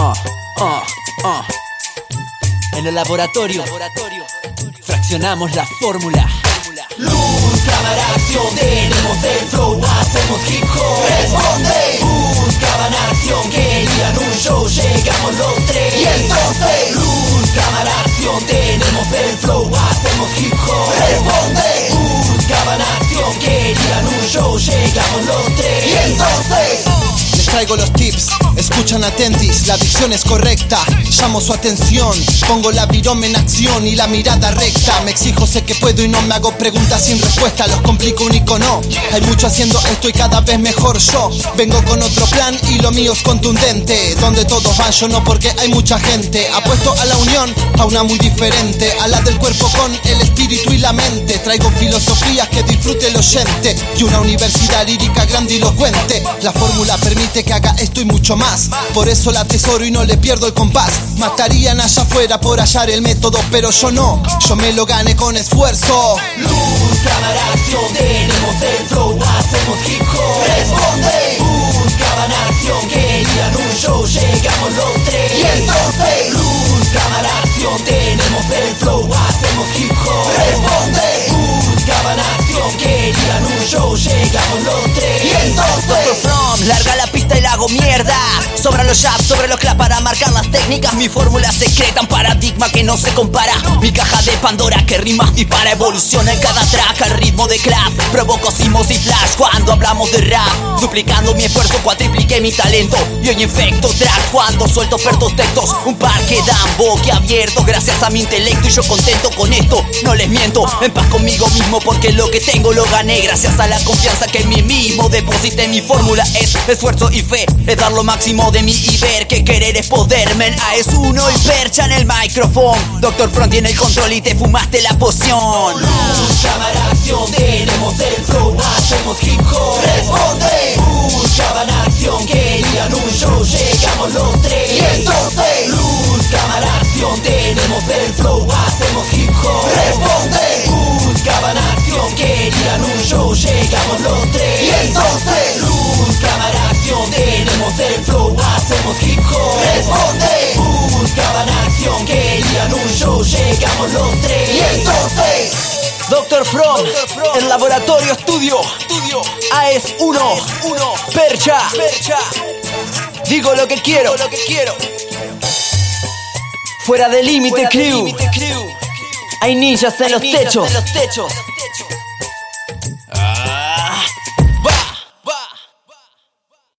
Uh, uh, uh. En el laboratorio, fraccionamos la fórmula. Luz, cámara, acción, tenemos el flow, hacemos hip hop. Responde. Buscaban acción, querían un show, llegamos los tres. Y entonces, luz, cámara, acción, tenemos el flow, hacemos hip hop. Responde. Buscaban acción, querían un show, llegamos los tres. Y entonces. Traigo los tips, escuchan atentis, la dicción es correcta, llamo su atención, pongo la virome en acción y la mirada recta, me exijo, sé que puedo y no me hago preguntas sin respuesta, los complico un icono, hay mucho haciendo esto y cada vez mejor yo, vengo con otro plan y lo mío es contundente, donde todos van yo no porque hay mucha gente, apuesto a la unión, a una muy diferente, a la del cuerpo con el espíritu y la mente, traigo filosofías que disfrute el oyente. Y una universidad lírica grandilocuente, la fórmula permite que haga esto y mucho más. Por eso la tesoro y no le pierdo el compás. Matarían allá afuera por hallar el método, pero yo no. Yo me lo gané con esfuerzo. Luz, cámara, acción, tenemos el flow, hacemos hip hop. Responde. Buscaban acción, querían un show, llegamos los tres. Y entonces, luz, cámara, acción, tenemos el flow, hacemos hip hop. Responde. Buscaban acción, querían un show, llegamos los tres. Y entonces, From, larga hago mierda. Sobran los jabs, sobre los clap para marcar las técnicas. Mi fórmula secreta, un paradigma que no se compara. Mi caja de Pandora que rimas dispara. Evoluciona en cada track al ritmo de clap. Provoco hablamos de rap. Duplicando mi esfuerzo, cuatripliqué mi talento. Y hoy infecto track cuando suelto ofertos textos. Un par que dan boquiabierto gracias a mi intelecto. Y yo contento con esto, no les miento. En paz conmigo mismo porque lo que tengo lo gané. Gracias a la confianza que en mí mismo deposité. Mi fórmula es esfuerzo y fe. Es dar lo máximo de mí y ver que querer es poder. Men, A es uno y percha en el micrófono. Doctor Front tiene el control y te fumaste la poción. Llegamos los tres. Y entonces, luz, cámara, acción, tenemos el flow, hacemos hip hop. Responde. Buscaban acción, querían un show, llegamos los tres. Y entonces, luz, cámara, acción, tenemos el flow, hacemos hip hop. Responde. Buscaban acción, querían un show, llegamos los tres. Doctor From, el laboratorio estudio. AES 1, Percha. Digo lo que quiero. Fuera del límite crew. Hay ninjas en los techos.